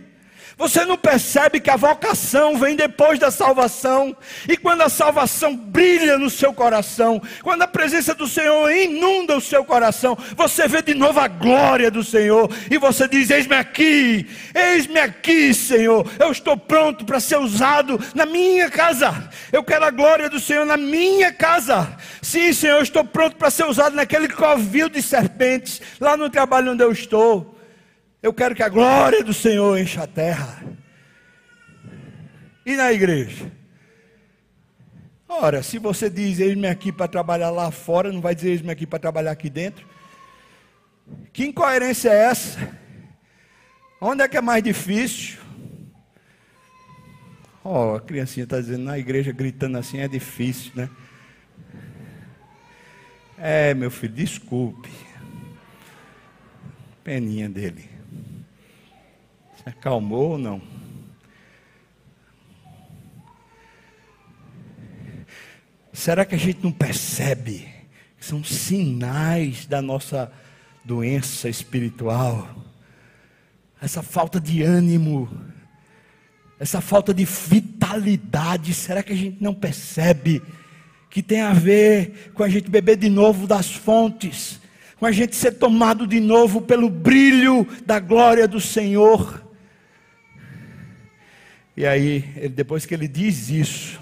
Você não percebe que a vocação vem depois da salvação, e quando a salvação brilha no seu coração, quando a presença do Senhor inunda o seu coração, você vê de novo a glória do Senhor, e você diz: Eis-me aqui, eis-me aqui, Senhor, eu estou pronto para ser usado na minha casa, eu quero a glória do Senhor na minha casa. Sim, Senhor, eu estou pronto para ser usado naquele covil de serpentes, lá no trabalho onde eu estou. Eu quero que a glória do Senhor encha a terra. E na igreja? Ora, se você diz eis-me aqui para trabalhar lá fora, não vai dizer eis-me aqui para trabalhar aqui dentro? Que incoerência é essa? Onde é que é mais difícil? Ó, oh, a criancinha está dizendo na igreja gritando assim é difícil, né? É, meu filho, desculpe. Peninha dele. Se acalmou ou não? Será que a gente não percebe que são sinais da nossa doença espiritual? Essa falta de ânimo, essa falta de vitalidade, será que a gente não percebe que tem a ver com a gente beber de novo das fontes, com a gente ser tomado de novo pelo brilho da glória do Senhor? E aí, ele, depois que ele diz isso,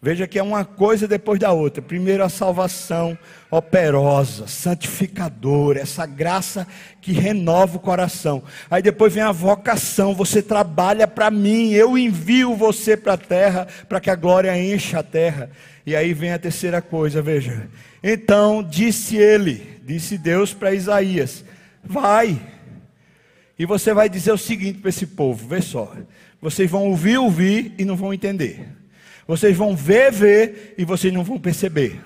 veja que é uma coisa depois da outra. Primeiro, a salvação operosa, santificadora, essa graça que renova o coração. Aí depois vem a vocação, você trabalha para mim, eu envio você para a terra, para que a glória encha a terra. E aí vem a terceira coisa, veja. Então disse ele, disse Deus para Isaías: Vai. E você vai dizer o seguinte para esse povo: vê só. Vocês vão ouvir, ouvir e não vão entender. Vocês vão ver, ver e vocês não vão perceber.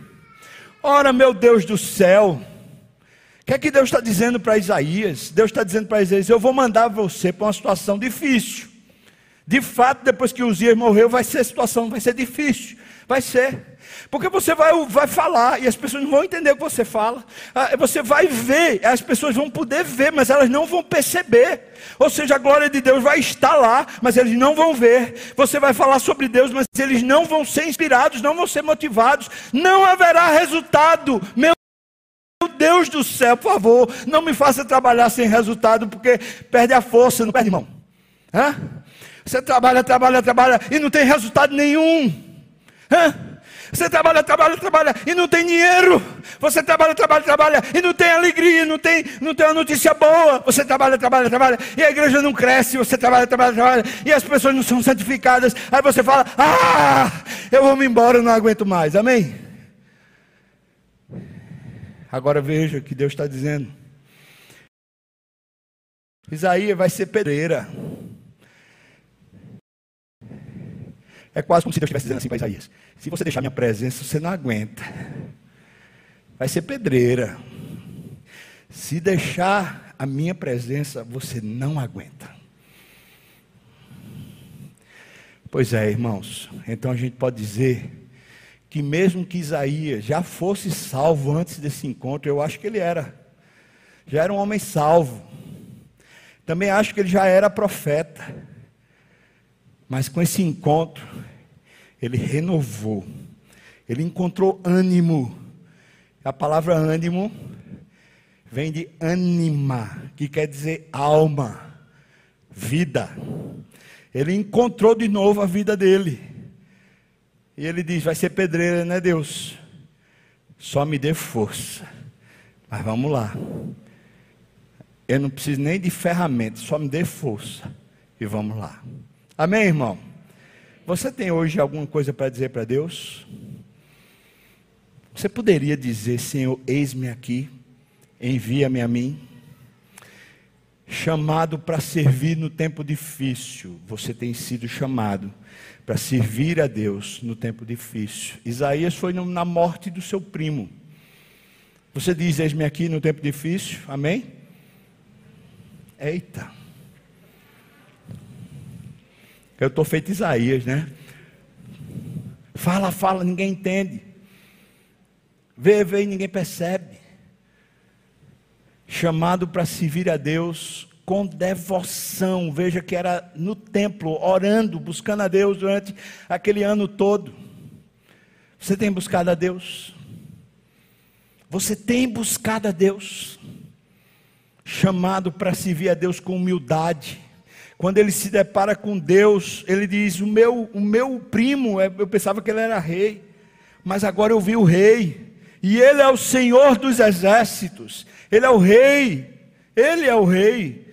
Ora, meu Deus do céu, o que é que Deus está dizendo para Isaías? Deus está dizendo para Isaías: Eu vou mandar você para uma situação difícil. De fato, depois que Uzias morreu, vai ser situação, vai ser difícil. Vai ser. Porque você vai, vai falar e as pessoas não vão entender o que você fala. Ah, você vai ver, as pessoas vão poder ver, mas elas não vão perceber. Ou seja, a glória de Deus vai estar lá, mas eles não vão ver. Você vai falar sobre Deus, mas eles não vão ser inspirados, não vão ser motivados. Não haverá resultado. Meu Deus do céu, por favor, não me faça trabalhar sem resultado, porque perde a força, não perde mão. Hã? Você trabalha, trabalha, trabalha e não tem resultado nenhum. Hã? Você trabalha, trabalha, trabalha e não tem dinheiro. Você trabalha, trabalha, trabalha e não tem alegria, não tem, não tem uma notícia boa. Você trabalha, trabalha, trabalha e a igreja não cresce. Você trabalha, trabalha, trabalha e as pessoas não são santificadas. Aí você fala: Ah, eu vou me embora, eu não aguento mais. Amém? Agora veja o que Deus está dizendo. Isaías vai ser pedreira. É quase como se Deus estivesse dizendo assim para Isaías: Se você deixar minha presença, você não aguenta. Vai ser pedreira. Se deixar a minha presença, você não aguenta. Pois é, irmãos. Então a gente pode dizer que mesmo que Isaías já fosse salvo antes desse encontro, eu acho que ele era. Já era um homem salvo. Também acho que ele já era profeta. Mas com esse encontro, ele renovou. Ele encontrou ânimo. A palavra ânimo vem de anima, que quer dizer alma, vida. Ele encontrou de novo a vida dele. E ele diz: Vai ser pedreira, né, Deus? Só me dê força. Mas vamos lá. Eu não preciso nem de ferramentas, só me dê força. E vamos lá. Amém, irmão? Você tem hoje alguma coisa para dizer para Deus? Você poderia dizer, Senhor, eis-me aqui, envia-me a mim. Chamado para servir no tempo difícil, você tem sido chamado para servir a Deus no tempo difícil. Isaías foi na morte do seu primo. Você diz: Eis-me aqui no tempo difícil, amém? Eita. Eu estou feito Isaías, né? Fala, fala, ninguém entende. Vê, vê e ninguém percebe. Chamado para servir a Deus com devoção. Veja que era no templo, orando, buscando a Deus durante aquele ano todo. Você tem buscado a Deus? Você tem buscado a Deus? Chamado para servir a Deus com humildade. Quando ele se depara com Deus, ele diz: O meu, o meu primo, é, eu pensava que ele era rei, mas agora eu vi o rei, e ele é o Senhor dos exércitos, ele é o rei, ele é o rei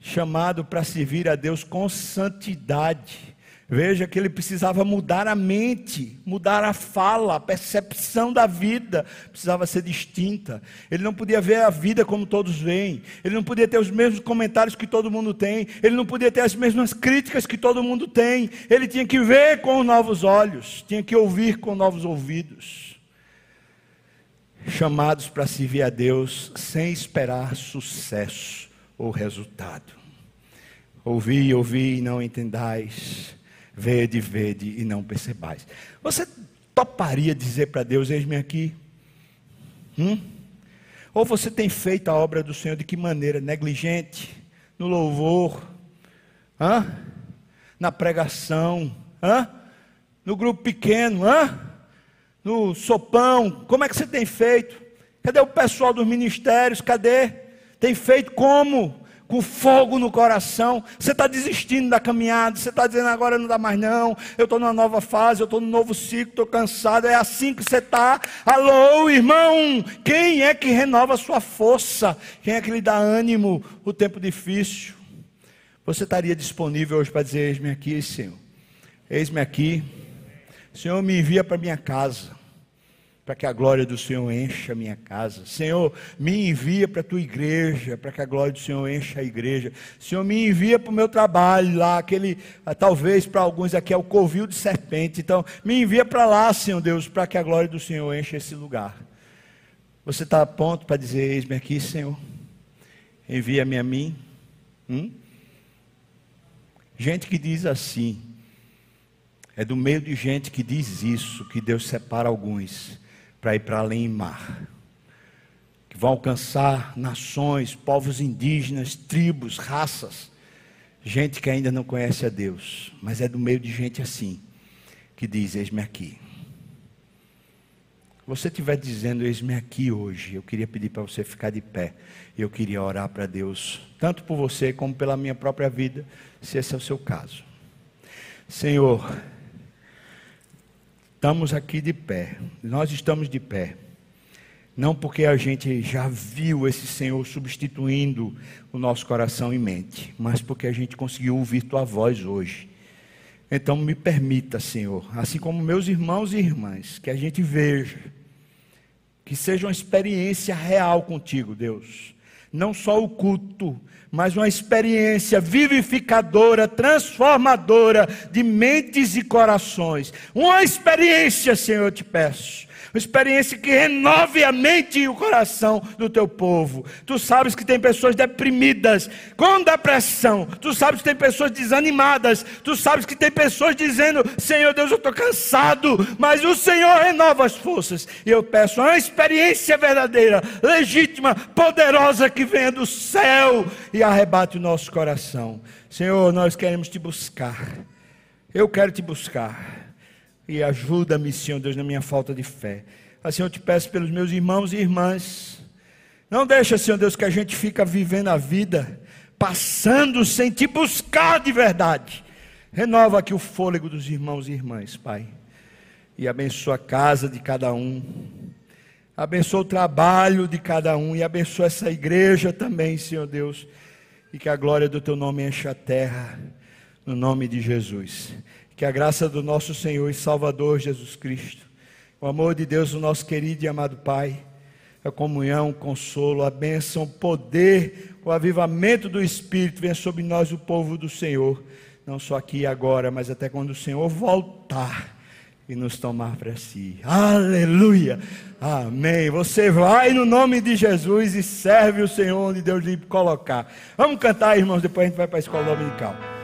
chamado para servir a Deus com santidade. Veja que ele precisava mudar a mente, mudar a fala, a percepção da vida precisava ser distinta. Ele não podia ver a vida como todos veem, ele não podia ter os mesmos comentários que todo mundo tem, ele não podia ter as mesmas críticas que todo mundo tem. Ele tinha que ver com novos olhos, tinha que ouvir com novos ouvidos. Chamados para servir a Deus sem esperar sucesso ou resultado. Ouvi, ouvi e não entendais. Vede, vede e não percebais. Você toparia dizer para Deus: Eis-me aqui? Hum? Ou você tem feito a obra do Senhor de que maneira? Negligente? No louvor? Hã? Na pregação? Hã? No grupo pequeno? Hã? No sopão? Como é que você tem feito? Cadê o pessoal dos ministérios? Cadê? Tem feito como? Com fogo no coração, você está desistindo da caminhada, você está dizendo agora não dá mais não, eu estou numa nova fase, eu estou num novo ciclo, estou cansado, é assim que você está. Alô, irmão, quem é que renova a sua força? Quem é que lhe dá ânimo? O tempo difícil? Você estaria disponível hoje para dizer: Eis-me aqui, Senhor, eis-me aqui, Senhor, me envia para minha casa para que a glória do Senhor encha a minha casa. Senhor, me envia para a tua igreja, para que a glória do Senhor encha a igreja. Senhor, me envia para o meu trabalho lá, aquele, ah, talvez para alguns aqui é o covil de serpente. Então, me envia para lá, Senhor Deus, para que a glória do Senhor encha esse lugar. Você está a ponto para dizer: Eis-me aqui, Senhor, envia-me a mim. Hum? Gente que diz assim, é do meio de gente que diz isso que Deus separa alguns para ir para além mar, que vão alcançar nações, povos indígenas, tribos, raças, gente que ainda não conhece a Deus, mas é do meio de gente assim, que diz: Eis-me aqui. Você estiver dizendo, eis-me aqui hoje, eu queria pedir para você ficar de pé. Eu queria orar para Deus, tanto por você como pela minha própria vida, se esse é o seu caso. Senhor, Estamos aqui de pé, nós estamos de pé. Não porque a gente já viu esse Senhor substituindo o nosso coração e mente, mas porque a gente conseguiu ouvir tua voz hoje. Então me permita, Senhor, assim como meus irmãos e irmãs, que a gente veja, que seja uma experiência real contigo, Deus. Não só o culto, mas uma experiência vivificadora, transformadora de mentes e corações. Uma experiência, Senhor, eu te peço. Uma experiência que renove a mente e o coração do teu povo. Tu sabes que tem pessoas deprimidas, com depressão. Tu sabes que tem pessoas desanimadas. Tu sabes que tem pessoas dizendo: Senhor Deus, eu estou cansado. Mas o Senhor renova as forças. E eu peço uma experiência verdadeira, legítima, poderosa que venha do céu e arrebate o nosso coração. Senhor, nós queremos te buscar. Eu quero te buscar. E ajuda-me, Senhor Deus, na minha falta de fé. Assim eu te peço pelos meus irmãos e irmãs. Não deixa, Senhor Deus, que a gente fica vivendo a vida, passando sem te buscar de verdade. Renova aqui o fôlego dos irmãos e irmãs, Pai. E abençoa a casa de cada um. Abençoa o trabalho de cada um. E abençoa essa igreja também, Senhor Deus. E que a glória do teu nome encha a terra. No nome de Jesus. Que a graça do nosso Senhor e Salvador Jesus Cristo, o amor de Deus, o nosso querido e amado Pai, a comunhão, o consolo, a bênção, o poder, o avivamento do Espírito venha sobre nós, o povo do Senhor, não só aqui e agora, mas até quando o Senhor voltar e nos tomar para si. Aleluia! Amém. Você vai no nome de Jesus e serve o Senhor onde Deus lhe colocar. Vamos cantar, irmãos, depois a gente vai para a escola dominical.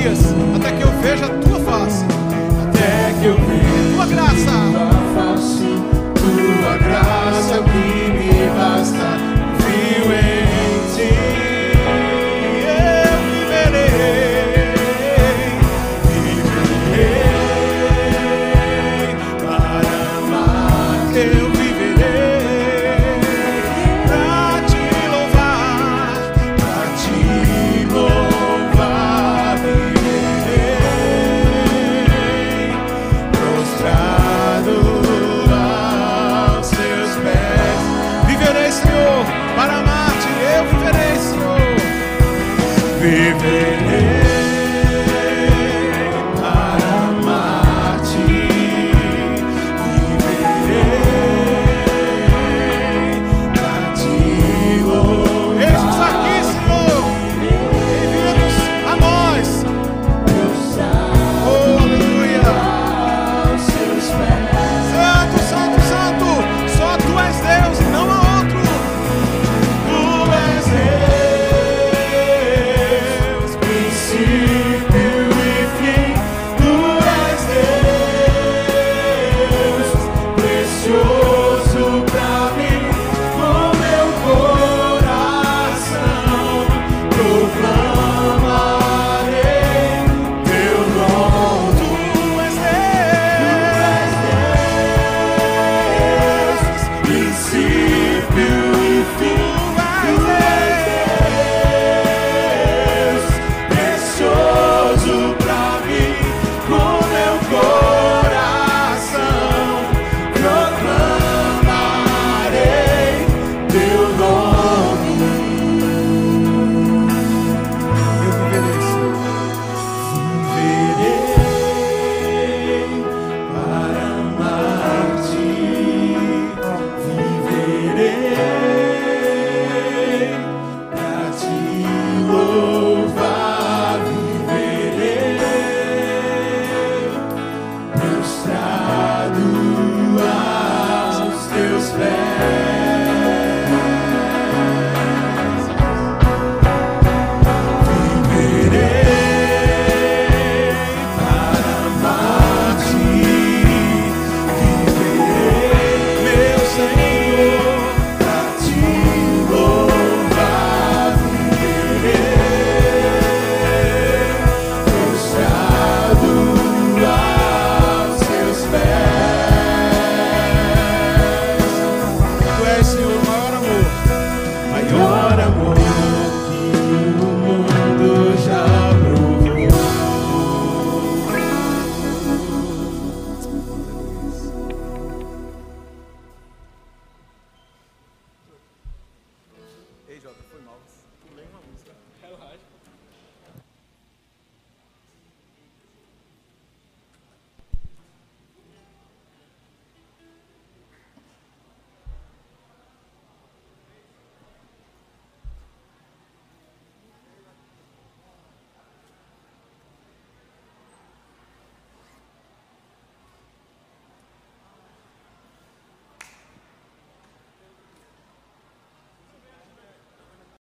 Vida,